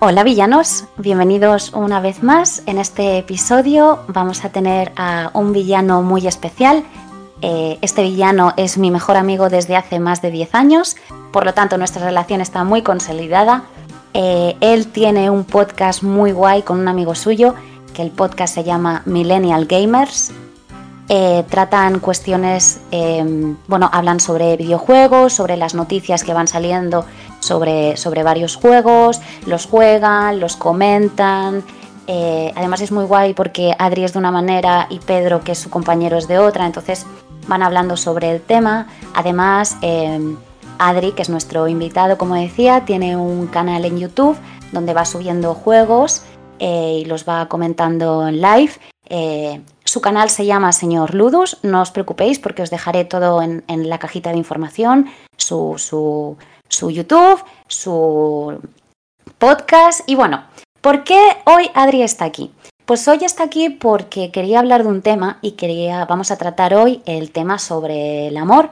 Hola villanos, bienvenidos una vez más. En este episodio vamos a tener a un villano muy especial. Eh, este villano es mi mejor amigo desde hace más de 10 años, por lo tanto nuestra relación está muy consolidada. Eh, él tiene un podcast muy guay con un amigo suyo, que el podcast se llama Millennial Gamers. Eh, tratan cuestiones, bueno, hablan sobre videojuegos, sobre las noticias que van saliendo sobre, sobre varios juegos, los juegan, los comentan. Eh, además es muy guay porque Adri es de una manera y Pedro, que es su compañero, es de otra, entonces van hablando sobre el tema. Además, em, Adri, que es nuestro invitado, como decía, tiene un canal en YouTube donde va subiendo juegos eh, y los va comentando en live. Eh, su canal se llama Señor Ludus, no os preocupéis porque os dejaré todo en, la cajita de información, su, su, su YouTube, su podcast y bueno, ¿por qué hoy Adri está aquí? Pues hoy está aquí porque quería hablar de un tema y quería, vamos a tratar hoy el tema sobre el amor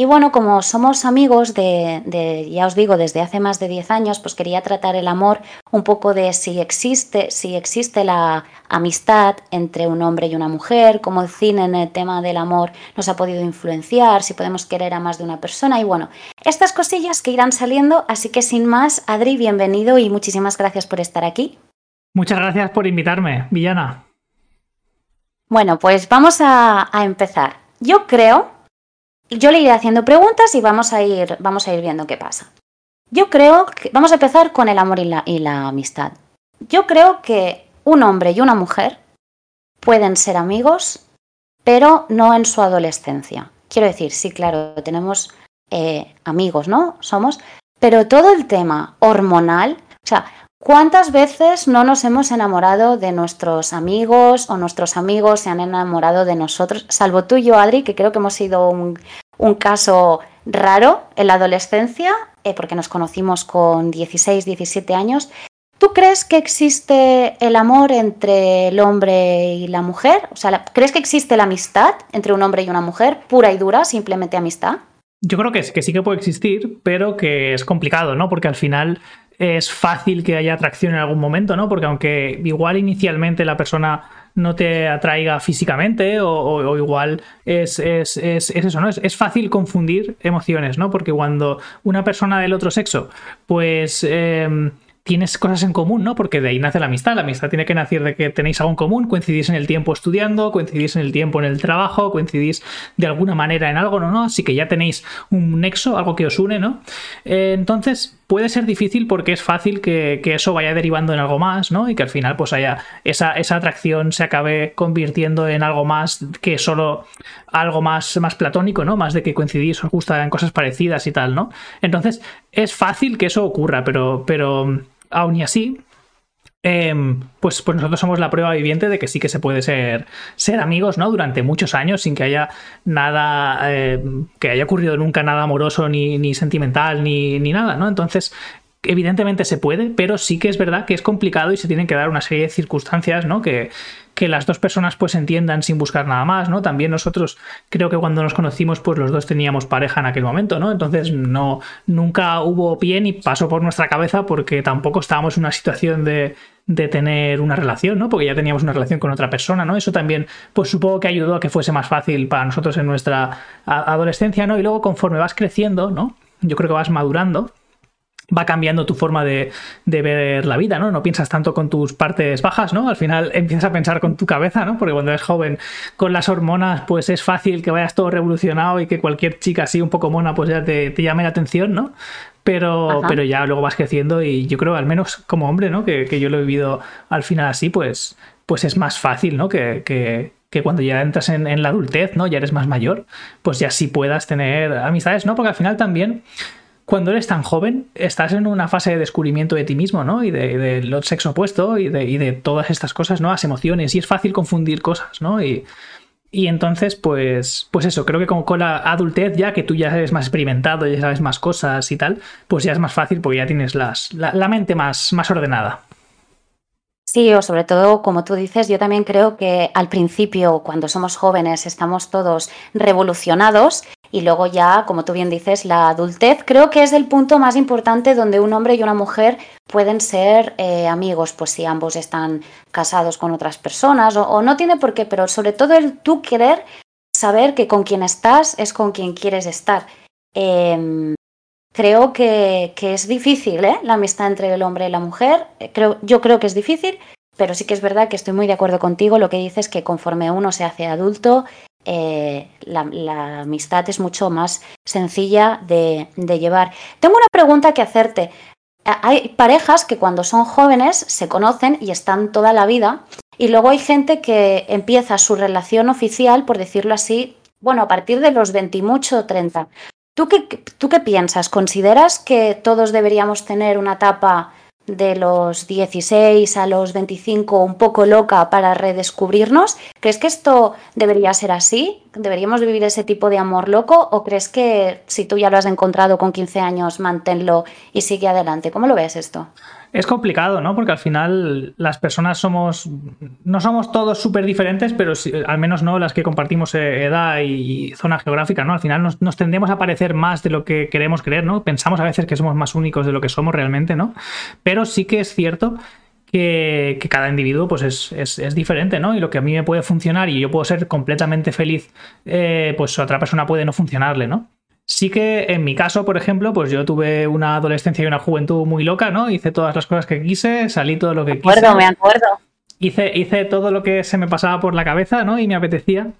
y bueno, como somos amigos de, ya os digo, desde hace más de 10 años, pues quería tratar el amor un poco de si existe, si existe la amistad entre un hombre y una mujer, cómo el cine en el tema del amor nos ha podido influenciar, si podemos querer a más de una persona y bueno, estas cosillas que irán saliendo, así que sin más, Adri, bienvenido y muchísimas gracias por estar aquí. Muchas gracias por invitarme, Villana. Bueno, pues vamos a, a empezar. Yo creo yo le iré haciendo preguntas y vamos a ir, vamos a ir viendo qué pasa. Yo creo que vamos a empezar con el amor y la, y la amistad. Yo creo que un hombre y una mujer pueden ser amigos, pero no en su adolescencia. Quiero decir, sí, claro, tenemos eh, amigos, ¿no? Somos, pero todo el tema hormonal, o sea, ¿Cuántas veces no nos hemos enamorado de nuestros amigos o nuestros amigos se han enamorado de nosotros? Salvo tú y yo, Adri, que creo que hemos sido un, caso raro en la adolescencia, eh, porque nos conocimos con 16, 17 años. ¿Tú crees que existe el amor entre el hombre y la mujer? O sea, ¿crees que existe la amistad entre un hombre y una mujer, pura y dura, simplemente amistad? Yo creo que, que sí que puede existir, pero que es complicado, ¿no? Porque al final es fácil que haya atracción en algún momento, ¿no? Porque aunque igual inicialmente la persona no te atraiga físicamente o, igual es, es, es, eso, ¿no? Es, fácil confundir emociones, ¿no? Porque cuando una persona del otro sexo, pues... Em, tienes cosas en común, ¿no? Porque de ahí nace la amistad. La amistad tiene que nacer de que tenéis algo en común, coincidís en el tiempo estudiando, coincidís en el tiempo en el trabajo, coincidís de alguna manera en algo, ¿no? ¿no? Así que ya tenéis un nexo, algo que os une, ¿no? Eh, entonces, puede ser difícil porque es fácil que, eso vaya derivando en algo más, ¿no? Y que al final, pues haya esa, esa atracción se acabe convirtiendo en algo más que solo algo más, más platónico, ¿no? Más de que coincidís, os gusta en cosas parecidas y tal, ¿no? Entonces, es fácil que eso ocurra, pero. pero aún y así, em, pues, pues nosotros somos la prueba viviente de que sí que se puede ser, ser amigos, ¿no? Durante muchos años sin que haya nada, em, que haya ocurrido nunca nada amoroso, ni, ni sentimental, ni, ni, nada, ¿no? Entonces, evidentemente se puede, pero sí que es verdad que es complicado y se tienen que dar una serie de circunstancias, ¿no? Que, que las dos personas pues entiendan sin buscar nada más, ¿no? También nosotros creo que cuando nos conocimos pues los dos teníamos pareja en aquel momento, ¿no? Entonces no nunca hubo pie ni pasó por nuestra cabeza porque tampoco estábamos en una situación de, de tener una relación, ¿no? Porque ya teníamos una relación con otra persona, ¿no? Eso también, pues supongo que ayudó a que fuese más fácil para nosotros en nuestra adolescencia, ¿no? Y luego conforme vas creciendo, ¿no? Yo creo que vas madurando va cambiando tu forma de, ver la vida, ¿no? No piensas tanto con tus partes bajas, ¿no? Al final empiezas a pensar con tu cabeza, ¿no? Porque cuando eres joven, con las hormonas, pues es fácil que vayas todo revolucionado y que cualquier chica así un poco mona, pues ya te, llame la atención, ¿no? Pero, pero ya luego vas creciendo y yo creo, al menos como hombre, ¿no? Que, yo lo he vivido al final así, pues, pues es más fácil, ¿no? Que, que, cuando ya entras en, en, la adultez, ¿no? Ya eres más mayor, pues ya sí puedas tener amistades, ¿no? Porque al final también cuando eres tan joven, estás en una fase de descubrimiento de ti mismo, ¿no? Y del de, sexo opuesto y de, de, todas estas cosas, ¿no? Las emociones. Y es fácil confundir cosas, ¿no? Y, y entonces, pues, pues eso, creo que con, con, la adultez, ya que tú ya eres más experimentado, ya sabes más cosas y tal, pues ya es más fácil porque ya tienes las, la, mente más, más ordenada. O sobre todo, como tú dices, yo también creo que al principio, cuando somos jóvenes, estamos todos revolucionados y luego ya, como tú bien dices, la adultez creo que es el punto más importante donde un hombre y una mujer pueden ser eh, amigos, pues si ambos están casados con otras personas o, no tiene por qué, pero sobre todo el tú querer saber que con quien estás es con quien quieres estar. Em, creo que, es difícil ¿eh? la amistad entre el hombre y la mujer. Eh, creo, yo creo que es difícil, pero sí que es verdad que estoy muy de acuerdo contigo. Lo que dices que conforme uno se hace adulto, eh, la, amistad es mucho más sencilla de, de llevar. Tengo una pregunta que hacerte. Hay parejas que cuando son jóvenes se conocen y están toda la vida y luego hay gente que empieza su relación oficial, por decirlo así, bueno, a partir de los 20 y mucho, 30. ¿Tú qué, ¿Tú qué piensas? ¿Consideras que todos deberíamos tener una etapa de los 16 a los 25 un poco loca para redescubrirnos? ¿Crees que esto debería ser así? ¿Deberíamos vivir ese tipo de amor loco? ¿O crees que si tú ya lo has encontrado con 15 años, manténlo y sigue adelante? ¿Cómo lo ves esto? Es complicado, ¿no? Porque al final las personas somos. No somos todos súper diferentes, pero al menos no las que compartimos eh, edad y zona geográfica, ¿no? Al final nos, tendemos a parecer más de lo que queremos creer, ¿no? Pensamos a veces que somos más únicos de lo que somos realmente, ¿no? Pero sí que es cierto que, cada individuo pues es, diferente, ¿no? Y lo que a mí me puede funcionar y yo puedo ser completamente feliz, eh, pues otra persona puede no funcionarle, ¿no? Sí que en mi caso, por ejemplo, pues yo tuve una adolescencia y una juventud muy loca, ¿no? Hice todas las cosas que quise, salí todo lo que me acuerdo, quise. Me acuerdo, Hice, hice todo lo que se me pasaba por la cabeza, ¿no? Y me apetecía.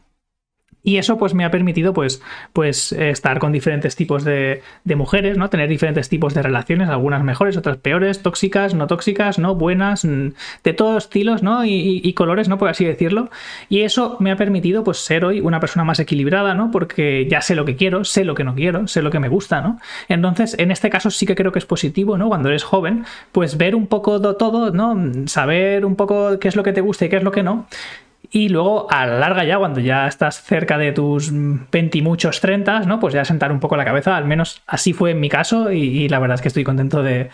Y eso pues me ha permitido pues, pues estar con diferentes tipos de, mujeres, ¿no? Tener diferentes tipos de relaciones, algunas mejores, otras peores, tóxicas, no tóxicas, ¿no? Buenas, de todos estilos, ¿no? Y, colores, ¿no? Por así decirlo. Y eso me ha permitido pues ser hoy una persona más equilibrada, ¿no? Porque ya sé lo que quiero, sé lo que no quiero, sé lo que me gusta, ¿no? Entonces, en este caso sí que creo que es positivo, ¿no? Cuando eres joven, pues ver un poco de todo, ¿no? Saber un poco qué es lo que te gusta y qué es lo que no. Y luego, a la larga ya, cuando ya estás cerca de tus 20 y muchos 30, ¿no? Pues ya sentar un poco la cabeza, al menos así fue en mi caso y, la verdad es que estoy contento de,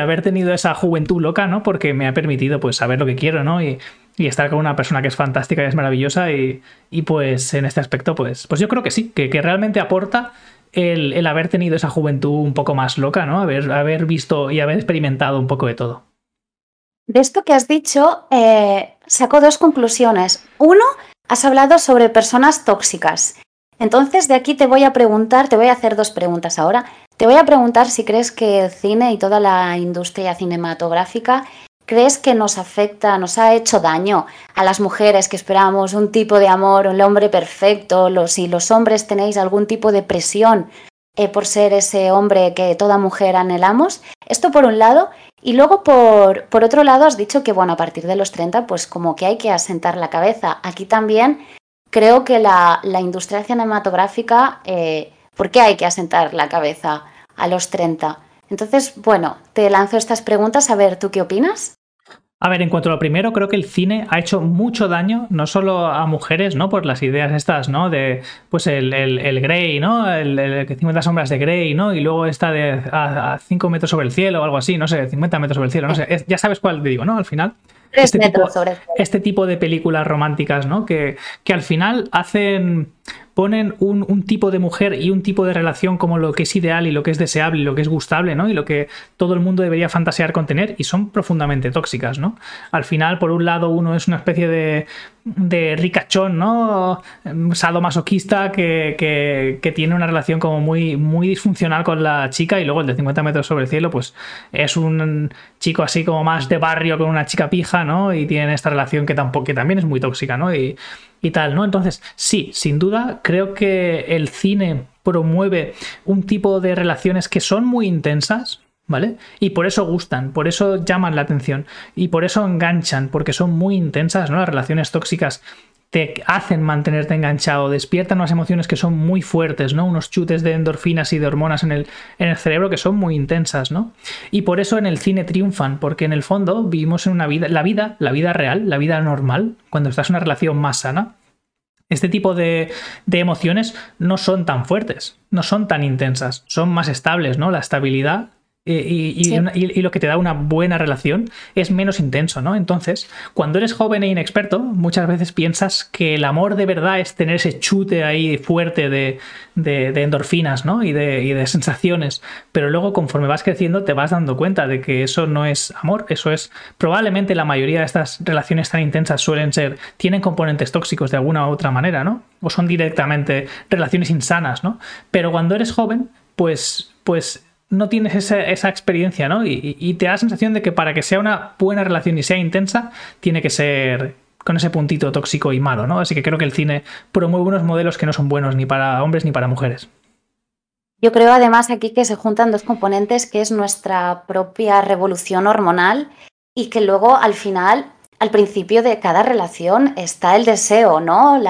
haber tenido esa juventud loca, ¿no? Porque me ha permitido pues saber lo que quiero, ¿no? Y, estar con una persona que es fantástica y es maravillosa y, pues en este aspecto pues, pues yo creo que sí, que, realmente aporta el, haber tenido esa juventud un poco más loca, ¿no? Haber, haber visto y haber experimentado un poco de todo. De esto que has dicho, eh, saco dos conclusiones. Uno, has hablado sobre personas tóxicas. Entonces, de aquí te voy a preguntar, te voy a hacer dos preguntas ahora. Te voy a preguntar si crees que el cine y toda la industria cinematográfica crees que nos afecta, nos ha hecho daño a las mujeres que esperamos un tipo de amor, un hombre perfecto, si los hombres tenéis algún tipo de presión eh, por ser ese hombre que toda mujer anhelamos. Esto por un lado. Y luego, por, por, otro lado, has dicho que, bueno, a partir de los 30, pues como que hay que asentar la cabeza. Aquí también creo que la, la industria cinematográfica, eh, ¿por qué hay que asentar la cabeza a los 30? Entonces, bueno, te lanzo estas preguntas a ver, ¿tú qué opinas? A ver, en cuanto a lo primero, creo que el cine ha hecho mucho daño, no solo a mujeres, ¿no? Por las ideas estas, ¿no? De, pues el, el, Grey, ¿no? El, el, 50 sombras de Grey, ¿no? Y luego esta de a, 5 metros sobre el cielo o algo así, no sé, 50 metros sobre el cielo, no sé. ya sabes cuál te digo, ¿no? Al final. Este tipo, sobre este tipo de películas románticas, ¿no? Que, que al final hacen ponen un, tipo de mujer y un tipo de relación como lo que es ideal y lo que es deseable y lo que es gustable, ¿no? Y lo que todo el mundo debería fantasear con tener y son profundamente tóxicas, ¿no? Al final, por un lado, uno es una especie de, de ricachón, ¿no? Sadomasoquista que, que, tiene una relación como muy, muy disfuncional con la chica y luego el de 50 metros sobre el cielo, pues es un chico así como más de barrio con una chica pija, ¿no? Y tienen esta relación que, tampoco, que también es muy tóxica, ¿no? Y, y tal, ¿no? Entonces, sí, sin duda, creo que el cine promueve un tipo de relaciones que son muy intensas, ¿vale? Y por eso gustan, por eso llaman la atención y por eso enganchan, porque son muy intensas, ¿no? Las relaciones tóxicas te hacen mantenerte enganchado, despiertan unas emociones que son muy fuertes, ¿no? Unos chutes de endorfinas y de hormonas en el, en el cerebro que son muy intensas, ¿no? Y por eso en el cine triunfan, porque en el fondo vivimos en una vida, la vida, la vida real, la vida normal, cuando estás en una relación más sana, este tipo de, de, emociones no son tan fuertes, no son tan intensas, son más estables, ¿no? La estabilidad y, lo que te da una buena relación es menos intenso, ¿no? Entonces, cuando eres joven e inexperto, muchas veces piensas que el amor de verdad es tener ese chute ahí fuerte de, endorfinas, ¿no? Y de, y de sensaciones. Pero luego, conforme vas creciendo, te vas dando cuenta de que eso no es amor, eso es probablemente la mayoría de estas relaciones tan intensas suelen ser, tienen componentes tóxicos de alguna u otra manera, ¿no? O son directamente relaciones insanas, ¿no? Pero cuando eres joven, pues, pues no tienes esa, experiencia, ¿no? Y, te da la sensación de que para que sea una buena relación y sea intensa, tiene que ser con ese puntito tóxico y malo, ¿no? Así que creo que el cine promueve unos modelos que no son buenos ni para hombres ni para mujeres. Yo creo además aquí que se juntan dos componentes, que es nuestra propia revolución hormonal y que luego al final al principio de cada relación está el deseo, ¿no?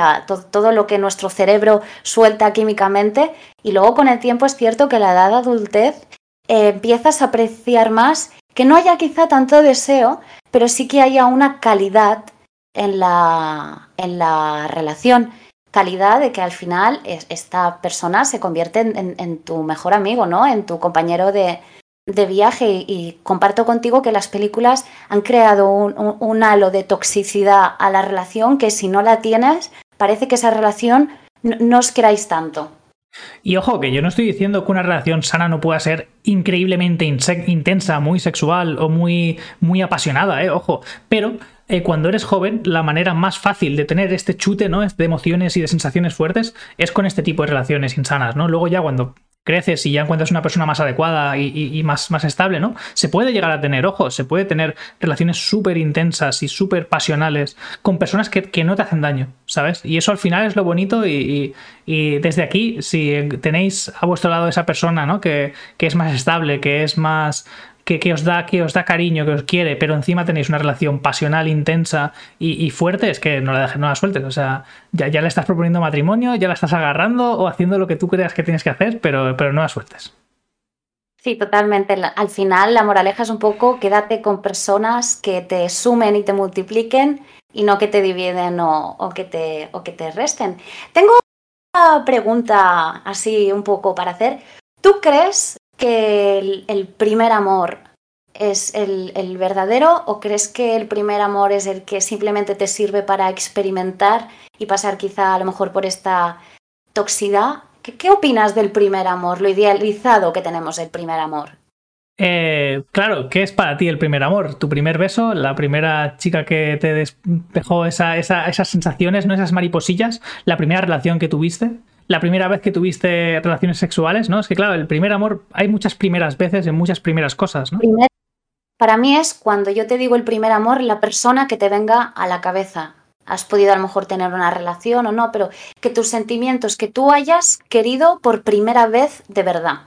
todo lo que nuestro cerebro suelta químicamente y luego con el tiempo es cierto que la edad de adultez eh, empiezas a apreciar más que no haya quizá tanto deseo, pero sí que haya una calidad en la, en la relación. Calidad de que al final esta persona se convierte en tu mejor amigo, ¿no? En tu compañero de, de viaje y comparto contigo que las películas han creado un, halo de toxicidad a la relación que si no la tienes, parece que esa relación no, os queráis tanto. Y ojo, que yo no estoy diciendo que una relación sana no pueda ser increíblemente intensa, muy sexual o muy, muy apasionada, ¿eh? ojo, pero eh, cuando eres joven, la manera más fácil de tener este chute, ¿no? De emociones y de sensaciones fuertes es con este tipo de relaciones insanas, ¿no? Luego ya cuando creces y ya encuentras una persona más adecuada y, más, estable, ¿no? Se puede llegar a tener, ojos, se puede tener relaciones súper intensas y súper pasionales con personas que, no te hacen daño, ¿sabes? Y eso al final es lo bonito y, desde aquí, si tenéis a vuestro lado esa persona, ¿no? Que es más estable, que es más que, os da, que os da cariño, que os quiere, pero encima tenéis una relación pasional, intensa y, fuerte, es que no la, no la sueltes. O sea, ya, ya, le estás proponiendo matrimonio, ya la estás agarrando o haciendo lo que tú creas que tienes que hacer, pero, pero no la sueltes. Sí, totalmente. Al final la moraleja es un poco quédate con personas que te sumen y te multipliquen y no que te dividen o, que, te, o que te resten. Tengo una pregunta así un poco para hacer. ¿Tú crees que el, primer amor es el, verdadero o crees que el primer amor es el que simplemente te sirve para experimentar y pasar quizá a lo mejor por esta toxicidad? ¿Qué, opinas del primer amor, lo idealizado que tenemos del primer amor? Eh, claro, ¿qué es para ti el primer amor? ¿Tu primer beso? ¿La primera chica que te despejó esas sensaciones, no esas mariposillas? ¿La primera relación que tuviste? La primera vez que tuviste relaciones sexuales, ¿no? Es que claro, el primer amor, hay muchas primeras veces en muchas primeras cosas, ¿no? para mí es cuando yo te digo el primer amor, la persona que te venga a la cabeza. Has podido a lo mejor tener una relación o no, pero que tus sentimientos, que tú hayas querido por primera vez de verdad.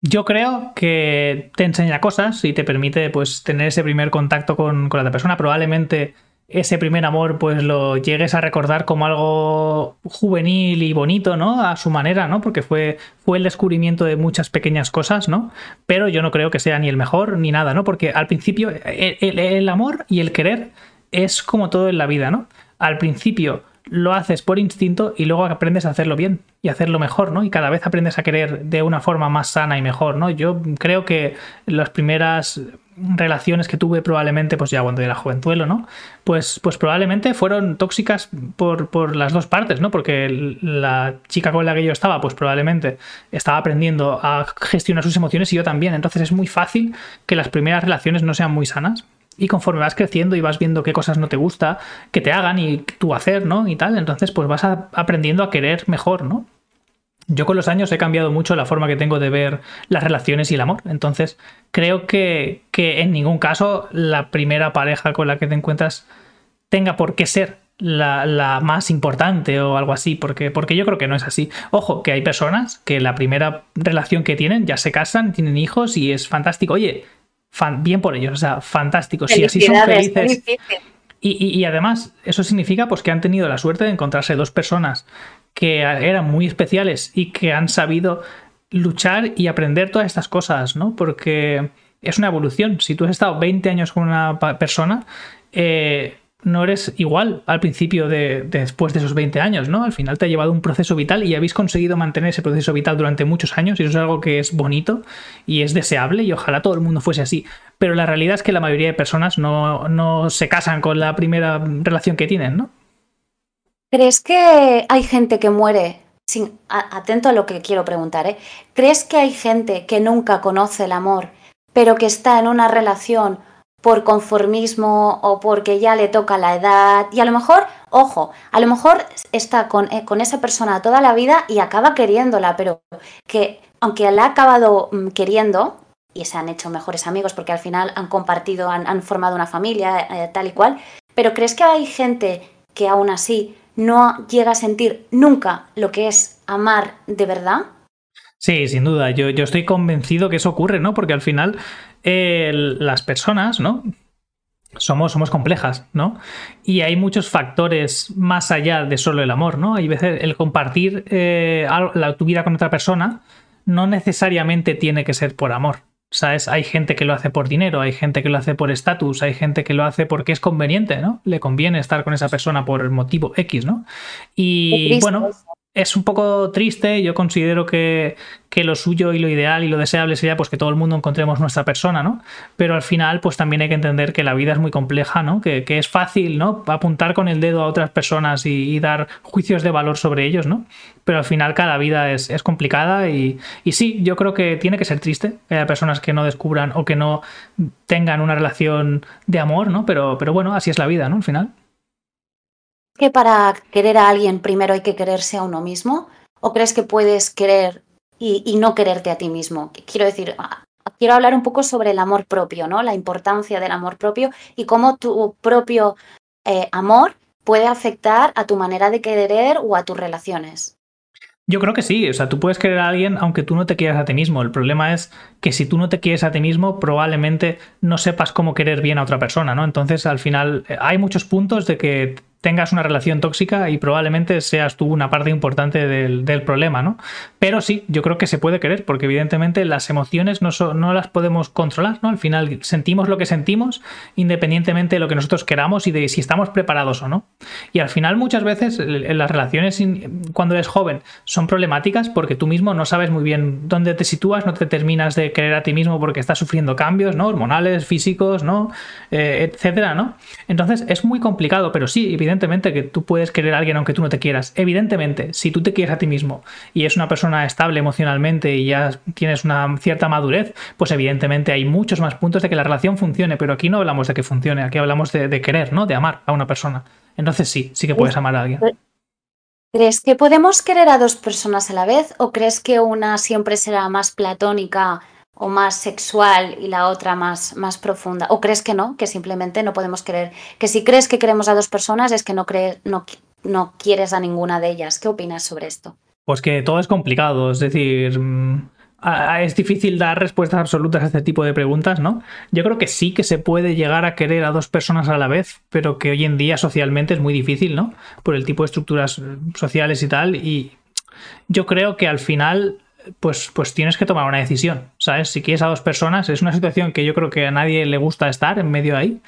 Yo creo que te enseña cosas y te permite pues tener ese primer contacto con, con la otra persona. Probablemente ese primer amor pues lo llegues a recordar como algo juvenil y bonito, ¿no? A su manera, ¿no? Porque fue, fue el descubrimiento de muchas pequeñas cosas, ¿no? Pero yo no creo que sea ni el mejor ni nada, ¿no? Porque al principio el, el amor y el querer es como todo en la vida, ¿no? Al principio lo haces por instinto y luego aprendes a hacerlo bien y hacerlo mejor, ¿no? Y cada vez aprendes a querer de una forma más sana y mejor, ¿no? Yo creo que las primeras relaciones que tuve probablemente, pues ya cuando era jovenzuelo, ¿no? Pues, pues probablemente fueron tóxicas por, por, las dos partes, ¿no? Porque la chica con la que yo estaba, pues probablemente estaba aprendiendo a gestionar sus emociones y yo también. Entonces es muy fácil que las primeras relaciones no sean muy sanas. Y conforme vas creciendo y vas viendo qué cosas no te gusta, que te hagan y tú hacer, ¿no? Y tal, entonces pues vas aprendiendo a querer mejor, ¿no? Yo con los años he cambiado mucho la forma que tengo de ver las relaciones y el amor. Entonces, creo que, en ningún caso la primera pareja con la que te encuentras tenga por qué ser la, más importante o algo así, porque, porque yo creo que no es así. Ojo, que hay personas que la primera relación que tienen ya se casan, tienen hijos y es fantástico. Oye, bien por ellos, o sea, fantástico. Si así son felices. Y, y, además, eso significa pues, que han tenido la suerte de encontrarse dos personas que eran muy especiales y que han sabido luchar y aprender todas estas cosas, ¿no? Porque es una evolución. Si tú has estado 20 años con una persona, eh, no eres igual al principio de, después de esos 20 años, ¿no? Al final te ha llevado un proceso vital y habéis conseguido mantener ese proceso vital durante muchos años y eso es algo que es bonito y es deseable y ojalá todo el mundo fuese así. Pero la realidad es que la mayoría de personas no, no se casan con la primera relación que tienen, ¿no? ¿Crees que hay gente que muere sin, atento a lo que quiero preguntar, ¿eh? ¿Crees que hay gente que nunca conoce el amor, pero que está en una relación por conformismo o porque ya le toca la edad y a lo mejor, ojo, a lo mejor está con, eh, con esa persona toda la vida y acaba queriéndola, pero que aunque la ha acabado mm, queriendo y se han hecho mejores amigos porque al final han compartido, han, formado una familia eh, tal y cual, pero ¿crees que hay gente que aún así no llega a sentir nunca lo que es amar de verdad? Sí, sin duda. Yo, yo estoy convencido que eso ocurre, ¿no? Porque al final las personas, ¿no? Somos, somos complejas, ¿no? Y hay muchos factores más allá de solo el amor, ¿no? Hay veces el compartir eh, tu vida con otra persona no necesariamente tiene que ser por amor. ¿Sabes? Hay gente que lo hace por dinero, hay gente que lo hace por estatus, hay gente que lo hace porque es conveniente, ¿no? Le conviene estar con esa persona por el motivo X, ¿no? Y bueno, es un poco triste. Yo considero que, lo suyo y lo ideal y lo deseable sería pues que todo el mundo encontremos nuestra persona, ¿no? Pero al final, pues también hay que entender que la vida es muy compleja, ¿no? Que, es fácil, ¿no? Apuntar con el dedo a otras personas y, dar juicios de valor sobre ellos, ¿no? Pero al final cada vida es, complicada y, y, sí, yo creo que tiene que ser triste que personas que no descubran o que no tengan una relación de amor, ¿no? Pero, pero bueno, así es la vida, ¿no? Al final que para querer a alguien primero hay que quererse a uno mismo? ¿O crees que puedes querer y, no quererte a ti mismo? Quiero decir, ah, quiero hablar un poco sobre el amor propio, ¿no? La importancia del amor propio y cómo tu propio eh, amor puede afectar a tu manera de querer o a tus relaciones. Yo creo que sí, o sea, tú puedes querer a alguien aunque tú no te quieras a ti mismo. El problema es que si tú no te quieres a ti mismo, probablemente no sepas cómo querer bien a otra persona, ¿no? Entonces, al final, eh, hay muchos puntos de que tengas una relación tóxica y probablemente seas tú una parte importante del, problema, ¿no? Pero sí, yo creo que se puede querer, porque evidentemente las emociones no, no las podemos controlar, ¿no? Al final sentimos lo que sentimos independientemente de lo que nosotros queramos y de si estamos preparados o no. Y al final muchas veces las relaciones cuando eres joven son problemáticas porque tú mismo no sabes muy bien dónde te sitúas, no te terminas de querer a ti mismo porque estás sufriendo cambios, ¿no? Hormonales, físicos, ¿no? Eh, etcétera, ¿no? Entonces es muy complicado, pero sí, evidentemente evidentemente que tú puedes querer a alguien aunque tú no te quieras. Evidentemente, si tú te quieres a ti mismo y es una persona estable emocionalmente y ya tienes una cierta madurez, pues evidentemente hay muchos más puntos de que la relación funcione, pero aquí no hablamos de que funcione, aquí hablamos de, querer, ¿no? De amar a una persona. Entonces sí, sí que puedes amar a alguien. ¿Crees que podemos querer a dos personas a la vez o crees que una siempre será más platónica o más sexual y la otra más, más profunda? ¿O crees que no? Que simplemente no podemos querer. Que si crees que queremos a dos personas es que no, crees, no, no quieres a ninguna de ellas. ¿Qué opinas sobre esto? Pues que todo es complicado, es decir, mm, es difícil dar respuestas absolutas a este tipo de preguntas, ¿no? Yo creo que sí que se puede llegar a querer a dos personas a la vez, pero que hoy en día socialmente es muy difícil, ¿no? Por el tipo de estructuras sociales y tal. Y yo creo que al final pues, pues tienes que tomar una decisión, ¿sabes? Si quieres a dos personas, es una situación que yo creo que a nadie le gusta estar en medio de ahí.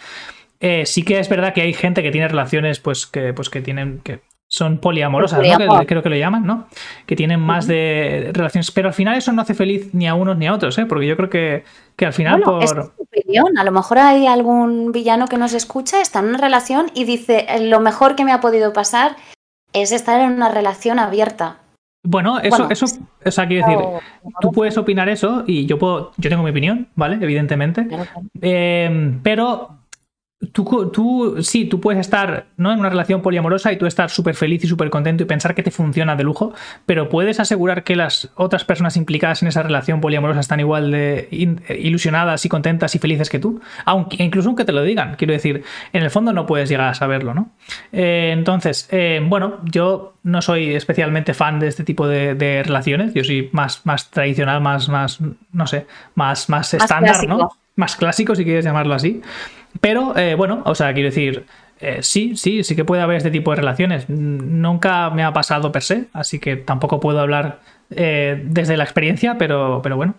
Eh, sí que es verdad que hay gente que tiene relaciones, pues que, pues que tienen, que son poliamorosas, ¿no? creo que lo llaman, ¿no? Que tienen más de relaciones, pero al final eso no hace feliz ni a unos ni a otros, ¿eh? Porque yo creo que, que al final por... Es opinión. A lo mejor hay algún villano que nos escucha, está en una relación y dice, lo mejor que me ha podido pasar es estar en una relación abierta. Bueno, eso, eso, o sea, quiero decir, tú puedes opinar eso y yo puedo, yo tengo mi opinión, ¿vale? Evidentemente. Eh, pero Tú, tú, sí, tú puedes estar ¿no? en una relación poliamorosa y tú estar súper feliz y súper contento y pensar que te funciona de lujo, pero puedes asegurar que las otras personas implicadas en esa relación poliamorosa están igual de ilusionadas y contentas y felices que tú, aunque incluso aunque te lo digan. Quiero decir, en el fondo no puedes llegar a saberlo, ¿no? Eh, entonces, eh, bueno, yo no soy especialmente fan de este tipo de, relaciones, yo soy más, más tradicional, más, más, no sé, más, más estándar, ¿no? Más clásico, si quieres llamarlo así. Pero, eh, bueno, o sea, quiero decir, eh, sí, sí, sí que puede haber este tipo de relaciones. Nunca me ha pasado per se, así que tampoco puedo hablar eh, desde la experiencia, pero, pero bueno.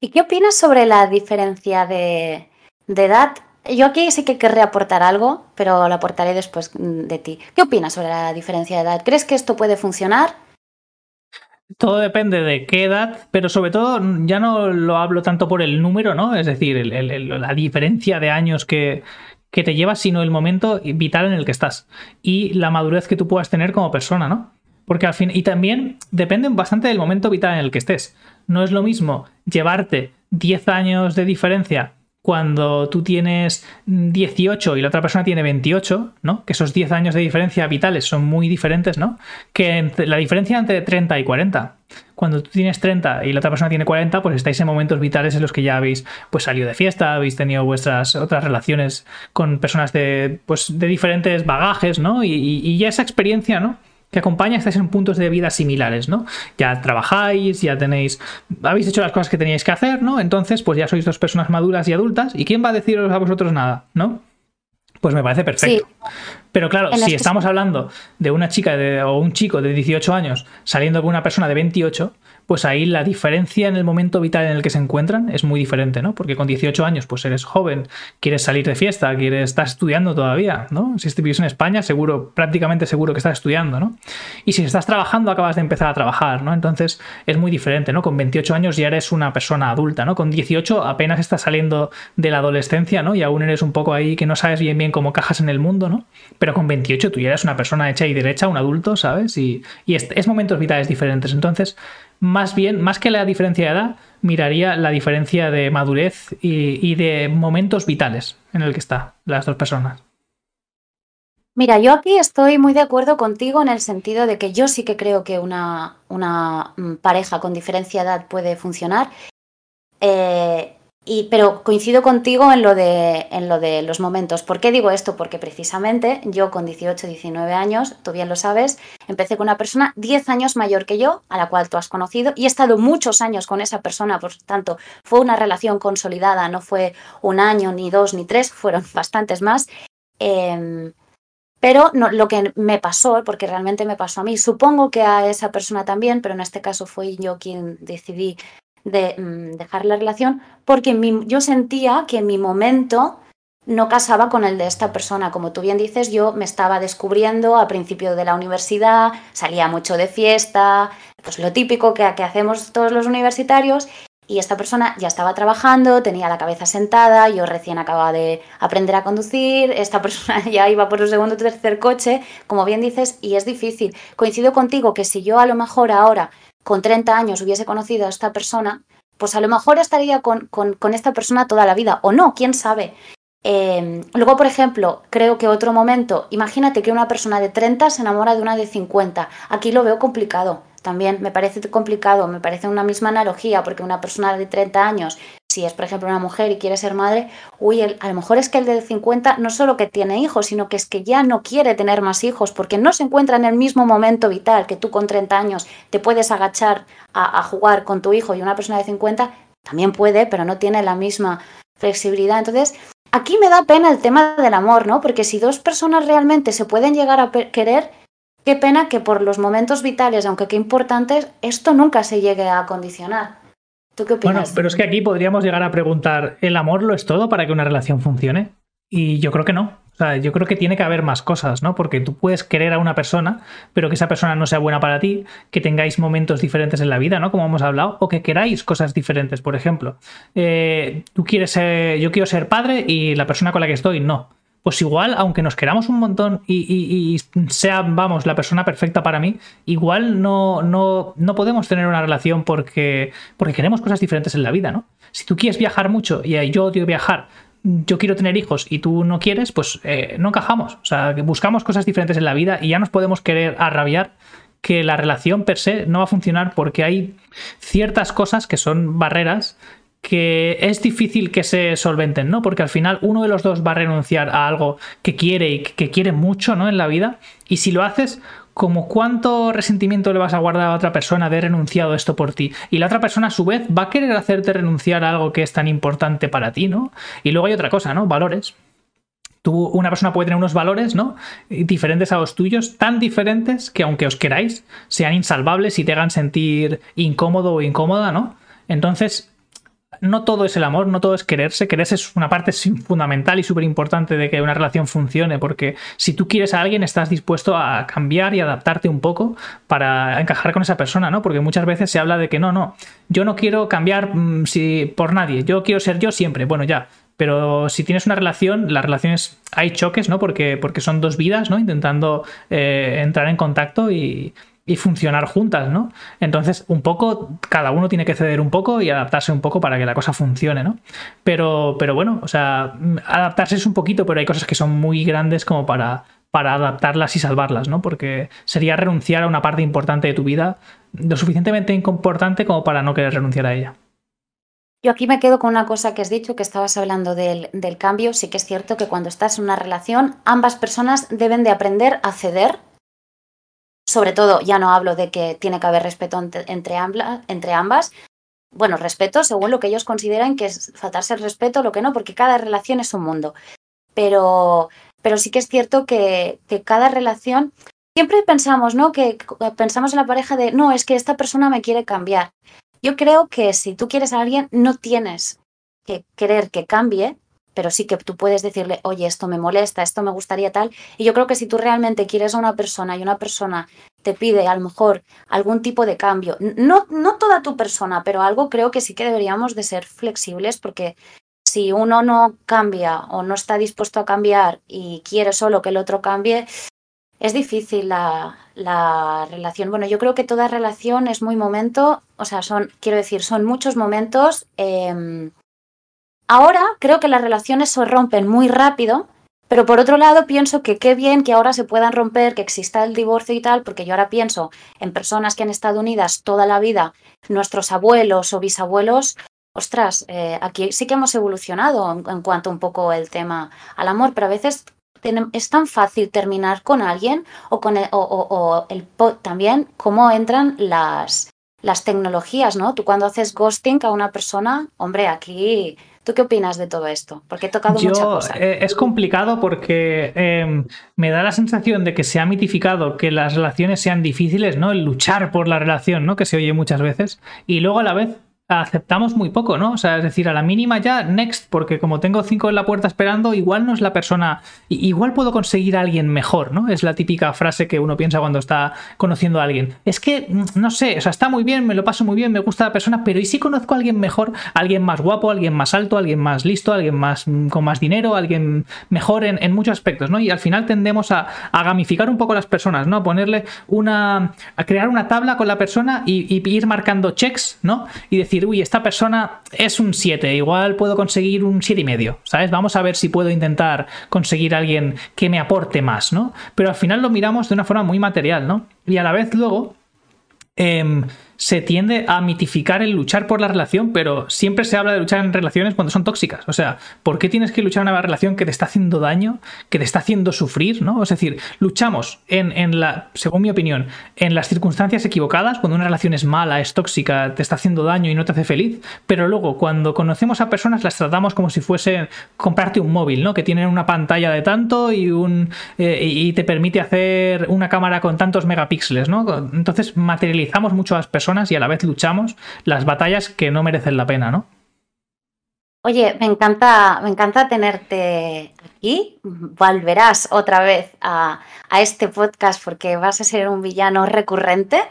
¿Y qué opinas sobre la diferencia de, edad yo aquí sí que querré aportar algo, pero lo aportaré después de ti. ¿Qué opinas sobre la diferencia de edad? ¿Crees que esto puede funcionar? Todo depende de qué edad, pero sobre todo ya no lo hablo tanto por el número, ¿no? Es decir, la diferencia de años que, que te llevas, sino el momento vital en el que estás y la madurez que tú puedas tener como persona, ¿no? Porque al fin, y también depende bastante del momento vital en el que estés. No es lo mismo llevarte 10 años de diferencia cuando tú tienes 18 y la otra persona tiene 28, ¿no? Que esos 10 años de diferencia vitales son muy diferentes, ¿no? Que la diferencia entre 30 y 40. Cuando tú tienes 30 y la otra persona tiene 40, pues estáis en momentos vitales en los que ya habéis pues salido de fiesta, habéis tenido vuestras otras relaciones con personas de, pues, de diferentes bagajes, ¿no? Y, y ya esa experiencia, ¿no? Que acompaña estáis en puntos de vida similares, ¿no? Ya trabajáis, ya tenéis, habéis hecho las cosas que teníais que hacer, ¿no? Entonces, pues ya sois dos personas maduras y adultas, ¿y quién va a deciros a vosotros nada, ¿no? Pues me parece perfecto. Pero claro, si estamos hablando de una chica o un chico de 18 años saliendo con una persona de 28, pues ahí la diferencia en el momento vital en el que se encuentran es muy diferente, ¿no? Porque con 18 años, pues eres joven, quieres salir de fiesta, quieres, estás estudiando todavía, ¿no? Si vives en España, seguro, prácticamente seguro que estás estudiando, ¿no? Y si estás trabajando, acabas de empezar a trabajar, ¿no? Entonces es muy diferente, ¿no? Con 28 años ya eres una persona adulta, ¿no? Con 18 apenas estás saliendo de la adolescencia, ¿no? Y aún eres un poco ahí que no sabes bien bien cómo cajas en el mundo, ¿no? Pero con 28 tú ya eres una persona hecha y derecha, un adulto, ¿sabes? Y, y es momentos vitales diferentes. Entonces, más bien, más que la diferencia de edad, miraría la diferencia de madurez y, de momentos vitales en el que están las dos personas. Mira, yo aquí estoy muy de acuerdo contigo en el sentido de que yo sí que creo que una, una mm, pareja con diferencia de edad puede funcionar. Eh, pero coincido contigo en lo, de, en lo de los momentos. ¿Por qué digo esto? Porque precisamente yo con 18, 19 años, tú bien lo sabes, empecé con una persona 10 años mayor que yo, a la cual tú has conocido, y he estado muchos años con esa persona, por tanto, fue una relación consolidada, no fue un año, ni dos, ni tres, fueron bastantes más. Em, pero lo que me pasó, porque realmente me pasó a mí, supongo que a esa persona también, pero en este caso fui yo quien decidí de mm, dejar la relación porque yo sentía que mi momento no casaba con el de esta persona. Como tú bien dices, yo me estaba descubriendo a principio de la universidad, salía mucho de fiesta, pues lo típico que, que hacemos todos los universitarios. Y esta persona ya estaba trabajando, tenía la cabeza sentada, yo recién acababa de aprender a conducir, esta persona ya iba por un segundo o tercer coche, como bien dices, y es difícil. Coincido contigo que si yo a lo mejor ahora con 30 años hubiese conocido a esta persona, pues a lo mejor estaría con, esta persona toda la vida, o no, quién sabe. Em, luego, por ejemplo, creo que otro momento, imagínate que una persona de 30 se enamora de una de 50. Aquí lo veo complicado. También me parece complicado, me parece una misma analogía, porque una persona de 30 años si es, por ejemplo, una mujer y quiere ser madre, uy, a lo mejor es que el de 50 no solo que tiene hijos, sino que es que ya no quiere tener más hijos porque no se encuentra en el mismo momento vital que tú con 30 años te puedes agachar a, jugar con tu hijo y una persona de 50 también puede, pero no tiene la misma flexibilidad. Entonces, aquí me da pena el tema del amor, ¿no? Porque si dos personas realmente se pueden llegar a querer, qué pena que por los momentos vitales, aunque qué importantes, esto nunca se llegue a condicionar. Bueno, pero es que aquí podríamos llegar a preguntar, ¿el amor lo es todo para que una relación funcione? Y yo creo que no. O sea, yo creo que tiene que haber más cosas, ¿no? Porque tú puedes querer a una persona, pero que esa persona no sea buena para ti, que tengáis momentos diferentes en la vida, ¿no? Como hemos hablado, o que queráis cosas diferentes. Por ejemplo, eh, tú quieres ser, yo quiero ser padre y la persona con la que estoy no pues igual, aunque nos queramos un montón y, sea, vamos, la persona perfecta para mí, igual no, no, no podemos tener una relación porque, porque queremos cosas diferentes en la vida, ¿no? Si tú quieres viajar mucho y yo odio viajar, yo quiero tener hijos y tú no quieres, pues eh, no encajamos. O sea, buscamos cosas diferentes en la vida y ya nos podemos querer arrabiar que la relación per se no va a funcionar porque hay ciertas cosas que son barreras que es difícil que se solventen, ¿no? Porque al final uno de los dos va a renunciar a algo que quiere y que quiere mucho, ¿no? En la vida. Y si lo haces, como cuánto resentimiento le vas a guardar a otra persona de renunciado esto por ti. Y la otra persona a su vez va a querer hacerte renunciar a algo que es tan importante para ti, ¿no? Y luego hay otra cosa, ¿no? Valores. Tú, una persona puede tener unos valores, ¿no? Diferentes a los tuyos, tan diferentes que aunque os queráis, sean insalvables y te hagan sentir incómodo o incómoda, ¿no? Entonces, no todo es el amor, no todo es quererse. Quererse es una parte fundamental y súper importante de que una relación funcione, porque si tú quieres a alguien, estás dispuesto a cambiar y adaptarte un poco para encajar con esa persona, ¿no? Porque muchas veces se habla de que no, no, yo no quiero cambiar mm, si, por nadie, yo quiero ser yo siempre. Bueno, ya, pero si tienes una relación, las relaciones hay choques, ¿no? Porque, porque son dos vidas, ¿no? Intentando eh, entrar en contacto y, y funcionar juntas, ¿no? Entonces, un poco, cada uno tiene que ceder un poco y adaptarse un poco para que la cosa funcione, ¿no? Pero, pero bueno, o sea, adaptarse es un poquito, pero hay cosas que son muy grandes como para, para adaptarlas y salvarlas, ¿no? Porque sería renunciar a una parte importante de tu vida, lo suficientemente importante como para no querer renunciar a ella. Yo aquí me quedo con una cosa que has dicho, que estabas hablando del, del, cambio. Sí que es cierto que cuando estás en una relación, ambas personas deben de aprender a ceder sobre todo, ya no hablo de que tiene que haber respeto entre, ambas, bueno, respeto según lo que ellos consideran que es faltarse el respeto, lo que no, porque cada relación es un mundo. Pero, pero sí que es cierto que, que cada relación, siempre pensamos, ¿no? Que pensamos en la pareja de, no, es que esta persona me quiere cambiar. Yo creo que si tú quieres a alguien, no tienes que querer que cambie, pero sí que tú puedes decirle, oye, esto me molesta, esto me gustaría tal. Y yo creo que si tú realmente quieres a una persona y una persona te pide a lo mejor algún tipo de cambio, no, no toda tu persona, pero algo creo que sí que deberíamos de ser flexibles porque si uno no cambia o no está dispuesto a cambiar y quiere solo que el otro cambie, es difícil la, la, relación. Bueno, yo creo que toda relación es muy momento, o sea, son, quiero decir, son muchos momentos eh, Ahora creo que las relaciones se rompen muy rápido, pero por otro lado pienso que qué bien que ahora se puedan romper, que exista el divorcio y tal, porque yo ahora pienso en personas que han estado unidas toda la vida, nuestros abuelos o bisabuelos. Ostras, eh, aquí sí que hemos evolucionado en, cuanto un poco el tema al amor, pero a veces es tan fácil terminar con alguien o, con el, o, el, también cómo entran las, las tecnologías, ¿no? Tú cuando haces ghosting a una persona, hombre, aquí ¿Tú qué opinas de todo esto? Porque he tocado Yo, mucha eh, es complicado porque em, me da la sensación de que se ha mitificado que las relaciones sean difíciles, ¿no? El luchar por la relación, ¿no? Que se oye muchas veces. Y luego a la vez aceptamos muy poco, ¿no? O sea, es decir, a la mínima ya, next, porque como tengo cinco en la puerta esperando, igual no es la persona, igual puedo conseguir a alguien mejor, ¿no? Es la típica frase que uno piensa cuando está conociendo a alguien. Es que, mm, no sé, o sea, está muy bien, me lo paso muy bien, me gusta la persona, pero ¿y si conozco a alguien mejor? Alguien más guapo, alguien más alto, alguien más listo, alguien más mm, con más dinero, alguien mejor en, muchos aspectos, ¿no? Y al final tendemos a, gamificar un poco las personas, ¿no? A ponerle una, a crear una tabla con la persona y ir marcando checks, ¿no? Y decir, uy, esta persona es un 7, igual puedo conseguir un 7 y medio, ¿sabes? Vamos a ver si puedo intentar conseguir alguien que me aporte más, ¿no? Pero al final lo miramos de una forma muy material, ¿no? Y a la vez luego... Em, se tiende a mitificar el luchar por la relación, pero siempre se habla de luchar en relaciones cuando son tóxicas. O sea, ¿por qué tienes que luchar en una relación que te está haciendo daño, que te está haciendo sufrir? ¿no? Es decir, luchamos en, en la, según mi opinión, en las circunstancias equivocadas, cuando una relación es mala, es tóxica, te está haciendo daño y no te hace feliz, pero luego cuando conocemos a personas las tratamos como si fuese comprarte un móvil, ¿no? Que tienen una pantalla de tanto y un eh, y te permite hacer una cámara con tantos megapíxeles, ¿no? Entonces materializamos mucho a las personas y a la vez luchamos las batallas que no merecen la pena, ¿no? Oye, me encanta, me encanta tenerte aquí. Volverás otra vez a, este podcast porque vas a ser un villano recurrente.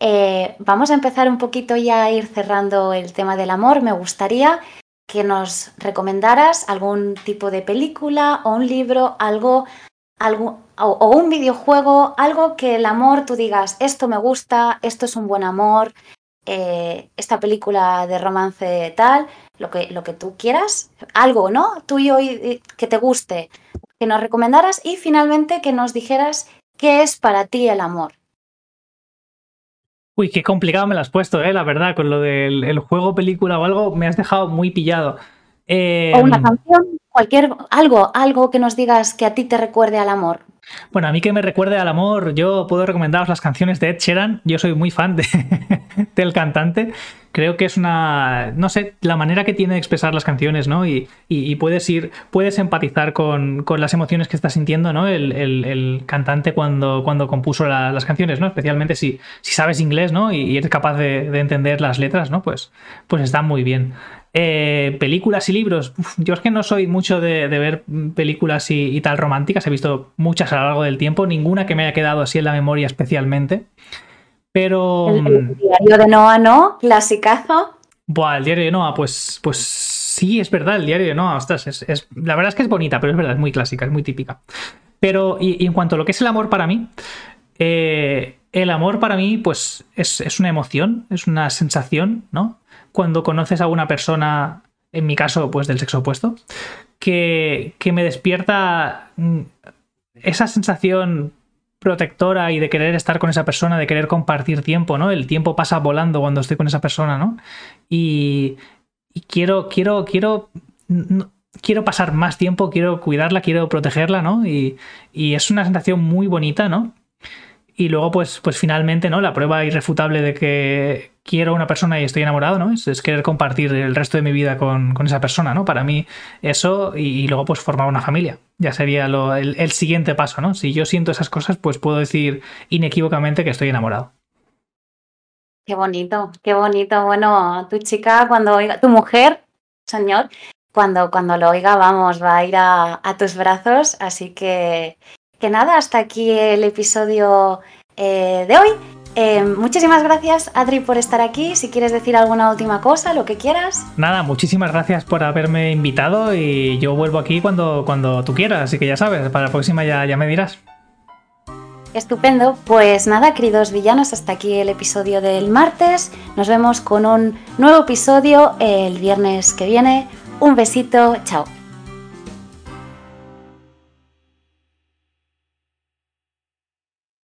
Eh, vamos a empezar un poquito ya a ir cerrando el tema del amor. Me gustaría que nos recomendaras algún tipo de película o un libro, algo algo, o, un videojuego, algo que el amor tú digas, esto me gusta, esto es un buen amor, eh, esta película de romance tal, lo que, lo que tú quieras, algo, ¿no? Tuyo y, que te guste, que nos recomendaras y finalmente que nos dijeras qué es para ti el amor. Uy, qué complicado me lo has puesto, eh, la verdad, con lo del juego, película o algo, me has dejado muy pillado. o una em, canción, cualquier, algo, algo que nos digas que a ti te recuerde al amor. Bueno, a mí que me recuerde al amor, yo puedo recomendaros las canciones de Ed Sheeran. Yo soy muy fan de, del cantante. Creo que es una, no sé, la manera que tiene de expresar las canciones, ¿no? Y, y, puedes ir, puedes empatizar con, con, las emociones que está sintiendo, ¿no? El, el, cantante cuando, cuando compuso las canciones, ¿no? Especialmente si, si sabes inglés, ¿no? Y, eres capaz de, de, entender las letras, ¿no? Pues, pues está muy bien. Eh, películas y libros. yo es que no soy mucho de, ver películas y, tal románticas. He visto muchas a lo largo del tiempo, ninguna que me haya quedado así en la memoria especialmente. Pero. El, mm, diario de Noah, ¿no? Clasicazo. Buah, el diario de Noah, pues, pues sí, es verdad, el diario de Noah, ostras, es, la verdad es que es bonita, pero es verdad, es muy clásica, es muy típica. Pero, y, en cuanto a lo que es el amor para mí, eh, el amor para mí, pues, es, es, una emoción, es una sensación, ¿no? Cuando conoces a una persona, en mi caso, pues del sexo opuesto, que, que me despierta mm, esa sensación protectora y de querer estar con esa persona, de querer compartir tiempo, ¿no? El tiempo pasa volando cuando estoy con esa persona, ¿no? Y, quiero, quiero, quiero, quiero pasar más tiempo, quiero cuidarla, quiero protegerla, ¿no? Y, y es una sensación muy bonita, ¿no? Y luego, pues, pues finalmente, ¿no? La prueba irrefutable de que quiero a una persona y estoy enamorado, ¿no? Es, querer compartir el resto de mi vida con, esa persona, ¿no? Para mí, eso, y, luego, pues, formar una familia. Ya sería el, siguiente paso, ¿no? Si yo siento esas cosas, pues puedo decir inequívocamente que estoy enamorado. Qué bonito, qué bonito. Bueno, tu chica, cuando oiga, tu mujer, señor, cuando, cuando lo oiga, vamos, va a ir a, a tus brazos. Así que que nada, hasta aquí el episodio eh, de hoy. Eh, muchísimas gracias, Adri, por estar aquí. Si quieres decir alguna última cosa, lo que quieras. Nada, muchísimas gracias por haberme invitado y yo vuelvo aquí cuando, cuando tú quieras, así que ya sabes, para la próxima ya, ya me dirás. Estupendo, pues nada, queridos villanos, hasta aquí el episodio del martes. Nos vemos con un nuevo episodio el viernes que viene. Un besito, chao.